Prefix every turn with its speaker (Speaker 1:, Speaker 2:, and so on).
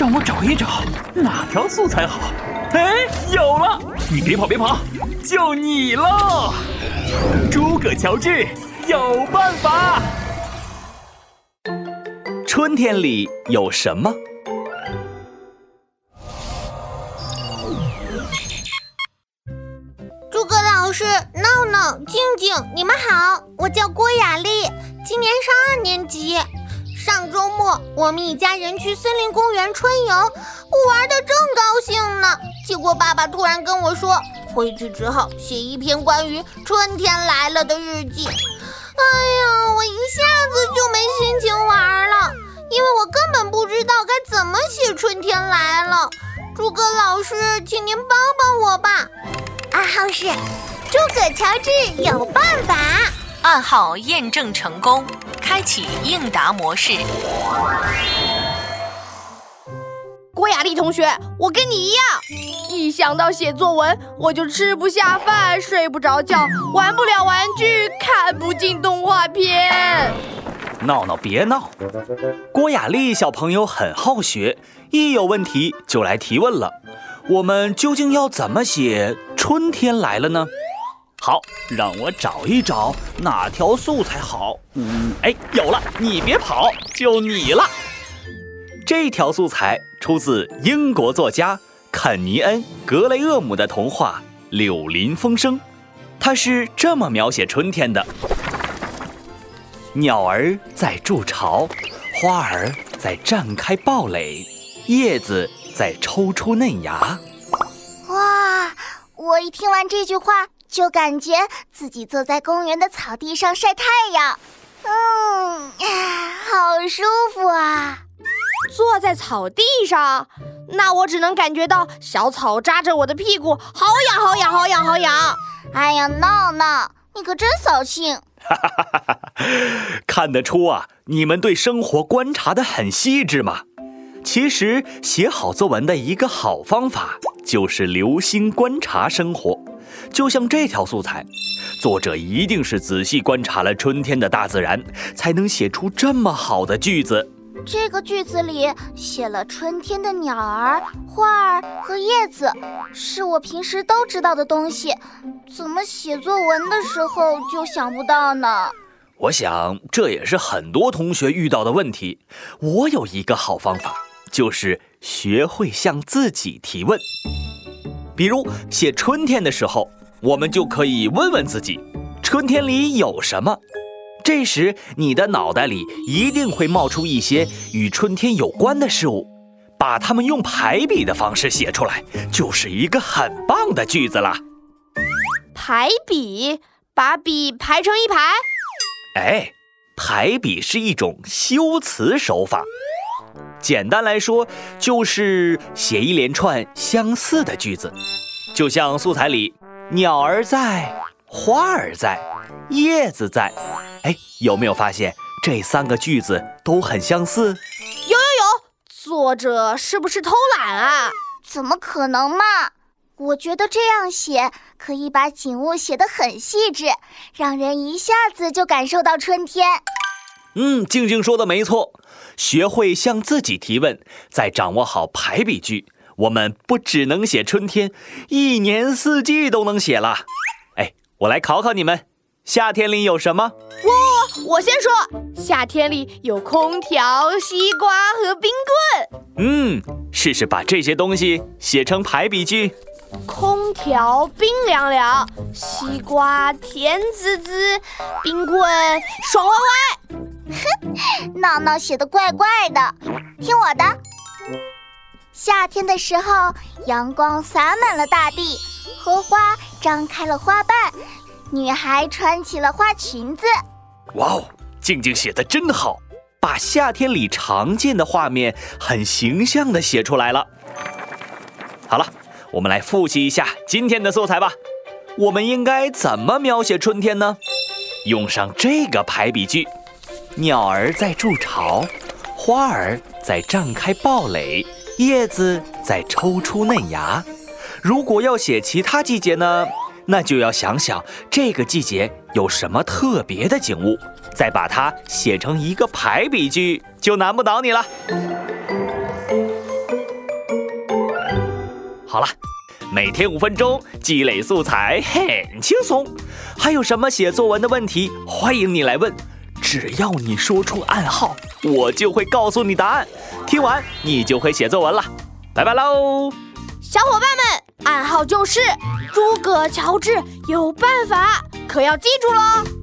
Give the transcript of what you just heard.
Speaker 1: 让我找一找哪条素材好。哎，有了！你别跑，别跑，就你喽！诸葛乔治有办法。
Speaker 2: 春天里有什么？
Speaker 3: 诸葛老师、闹闹、静静，你们好，我叫郭雅丽，今年上二年级。上周末我们一家人去森林公园春游，我玩的正高兴呢，结果爸爸突然跟我说，回去之后写一篇关于春天来了的日记。哎呀，我一下子就没心情玩了，因为我根本不知道该怎么写春天来了。诸葛老师，请您帮帮我吧。
Speaker 4: 暗号是诸葛乔治有办法。
Speaker 5: 暗号验证成功，开启应答模式。
Speaker 6: 郭雅丽同学，我跟你一样，一想到写作文，我就吃不下饭，睡不着觉，玩不了玩具，看不进动画片。
Speaker 2: 闹闹别闹，郭雅丽小朋友很好学，一有问题就来提问了。我们究竟要怎么写春天来了呢？好，让我找一找哪条素材好。嗯，哎，有了，你别跑，就你了。这条素材出自英国作家肯尼恩·格雷厄姆的童话《柳林风声》，它是这么描写春天的：鸟儿在筑巢，花儿在绽开爆蕾，叶子在抽出嫩芽。
Speaker 4: 哇，我一听完这句话。就感觉自己坐在公园的草地上晒太阳，嗯，好舒服啊！
Speaker 6: 坐在草地上，那我只能感觉到小草扎着我的屁股，好痒好痒好痒好痒！
Speaker 4: 哎呀，闹闹，你可真扫兴！哈哈哈
Speaker 2: 哈哈！看得出啊，你们对生活观察的很细致嘛。其实写好作文的一个好方法，就是留心观察生活。就像这条素材，作者一定是仔细观察了春天的大自然，才能写出这么好的句子。
Speaker 4: 这个句子里写了春天的鸟儿、花儿和叶子，是我平时都知道的东西，怎么写作文的时候就想不到呢？
Speaker 2: 我想这也是很多同学遇到的问题。我有一个好方法，就是学会向自己提问。比如写春天的时候，我们就可以问问自己：春天里有什么？这时你的脑袋里一定会冒出一些与春天有关的事物，把它们用排比的方式写出来，就是一个很棒的句子啦。
Speaker 6: 排比，把笔排成一排。
Speaker 2: 哎，排比是一种修辞手法。简单来说，就是写一连串相似的句子，就像素材里，鸟儿在，花儿在，叶子在。哎，有没有发现这三个句子都很相似？
Speaker 6: 有有有，作者是不是偷懒啊？
Speaker 4: 怎么可能嘛？我觉得这样写可以把景物写得很细致，让人一下子就感受到春天。
Speaker 2: 嗯，静静说的没错。学会向自己提问，再掌握好排比句，我们不只能写春天，一年四季都能写了。哎，我来考考你们，夏天里有什么？
Speaker 6: 我我先说，夏天里有空调、西瓜和冰棍。
Speaker 2: 嗯，试试把这些东西写成排比句。
Speaker 6: 空调冰凉凉，西瓜甜滋滋，冰棍爽歪歪。
Speaker 4: 哼，闹闹写的怪怪的，听我的。夏天的时候，阳光洒满了大地，荷花张开了花瓣，女孩穿起了花裙子。
Speaker 2: 哇哦，静静写的真好，把夏天里常见的画面很形象的写出来了。好了，我们来复习一下今天的素材吧。我们应该怎么描写春天呢？用上这个排比句。鸟儿在筑巢，花儿在绽开爆蕾，叶子在抽出嫩芽。如果要写其他季节呢，那就要想想这个季节有什么特别的景物，再把它写成一个排比句，就难不倒你了。好了，每天五分钟积累素材很轻松。还有什么写作文的问题，欢迎你来问。只要你说出暗号，我就会告诉你答案。听完你就会写作文了。拜拜喽！
Speaker 6: 小伙伴们，暗号就是诸葛乔治有办法，可要记住喽。